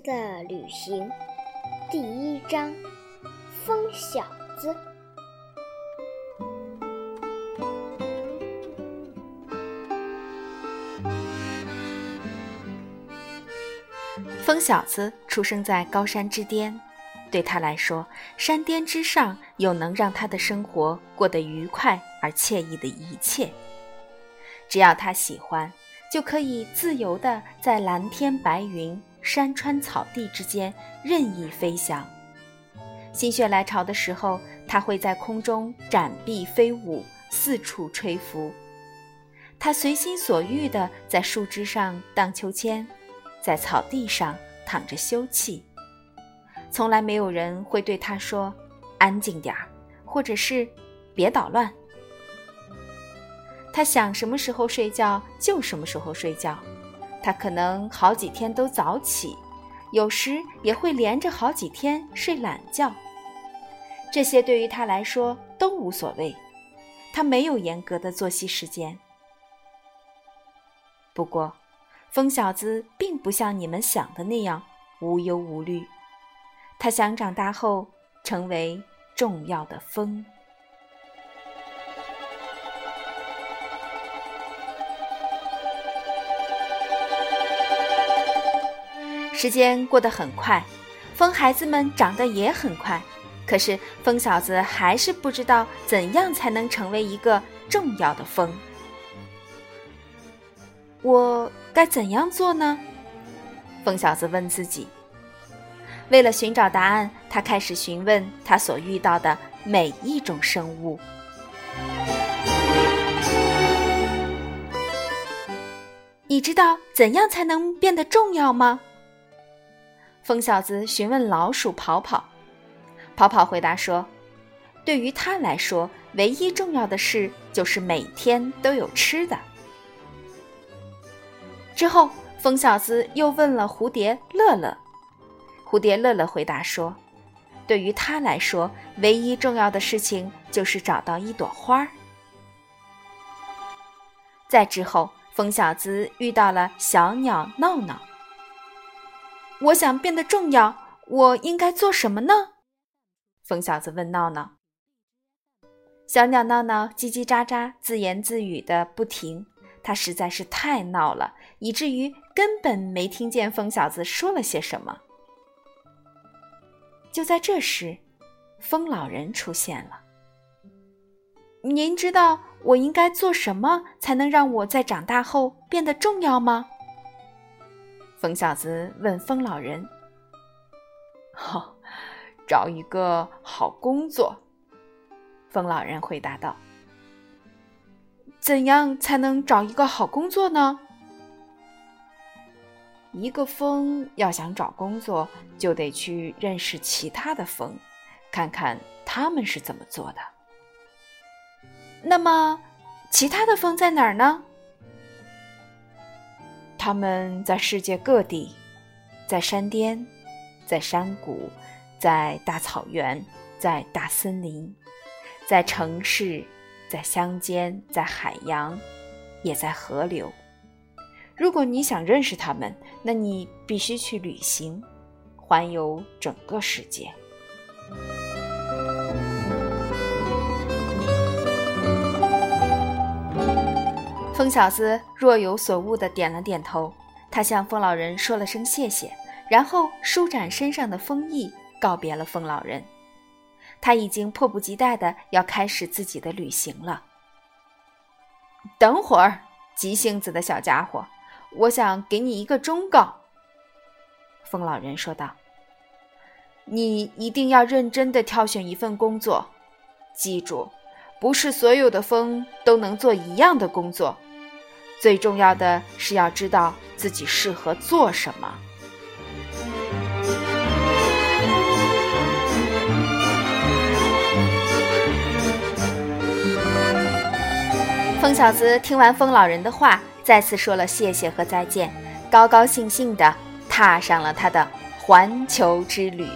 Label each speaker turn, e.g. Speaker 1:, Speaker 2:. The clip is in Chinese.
Speaker 1: 的旅行，第一章：疯小子。
Speaker 2: 疯小子出生在高山之巅，对他来说，山巅之上有能让他的生活过得愉快而惬意的一切。只要他喜欢。就可以自由地在蓝天白云、山川草地之间任意飞翔。心血来潮的时候，它会在空中展臂飞舞，四处吹拂。它随心所欲地在树枝上荡秋千，在草地上躺着休憩。从来没有人会对它说“安静点儿”或者是“别捣乱”。他想什么时候睡觉就什么时候睡觉，他可能好几天都早起，有时也会连着好几天睡懒觉。这些对于他来说都无所谓，他没有严格的作息时间。不过，疯小子并不像你们想的那样无忧无虑，他想长大后成为重要的风。时间过得很快，疯孩子们长得也很快，可是疯小子还是不知道怎样才能成为一个重要的疯。我该怎样做呢？疯小子问自己。为了寻找答案，他开始询问他所遇到的每一种生物。你知道怎样才能变得重要吗？疯小子询问老鼠跑跑，跑跑回答说：“对于他来说，唯一重要的事就是每天都有吃的。”之后，疯小子又问了蝴蝶乐乐，蝴蝶乐乐回答说：“对于他来说，唯一重要的事情就是找到一朵花儿。”再之后，疯小子遇到了小鸟闹闹。我想变得重要，我应该做什么呢？疯小子问闹闹。小鸟闹闹叽叽喳喳、自言自语的不停，它实在是太闹了，以至于根本没听见疯小子说了些什么。就在这时，疯老人出现了。您知道我应该做什么才能让我在长大后变得重要吗？疯小子问疯老人：“
Speaker 3: 好，找一个好工作。”
Speaker 2: 疯老人回答道：“怎样才能找一个好工作呢？”
Speaker 3: 一个风要想找工作，就得去认识其他的风，看看他们是怎么做的。
Speaker 2: 那么，其他的风在哪儿呢？
Speaker 3: 他们在世界各地，在山巅，在山谷，在大草原，在大森林，在城市，在乡间，在海洋，也在河流。如果你想认识他们，那你必须去旅行，环游整个世界。
Speaker 2: 疯小子若有所悟的点了点头，他向疯老人说了声谢谢，然后舒展身上的风翼，告别了疯老人。他已经迫不及待的要开始自己的旅行了。等会儿，急性子的小家伙，我想给你一个忠告。”疯老人说道，“你一定要认真的挑选一份工作，记住，不是所有的风都能做一样的工作。”最重要的是要知道自己适合做什么。疯小子听完疯老人的话，再次说了谢谢和再见，高高兴兴地踏上了他的环球之旅。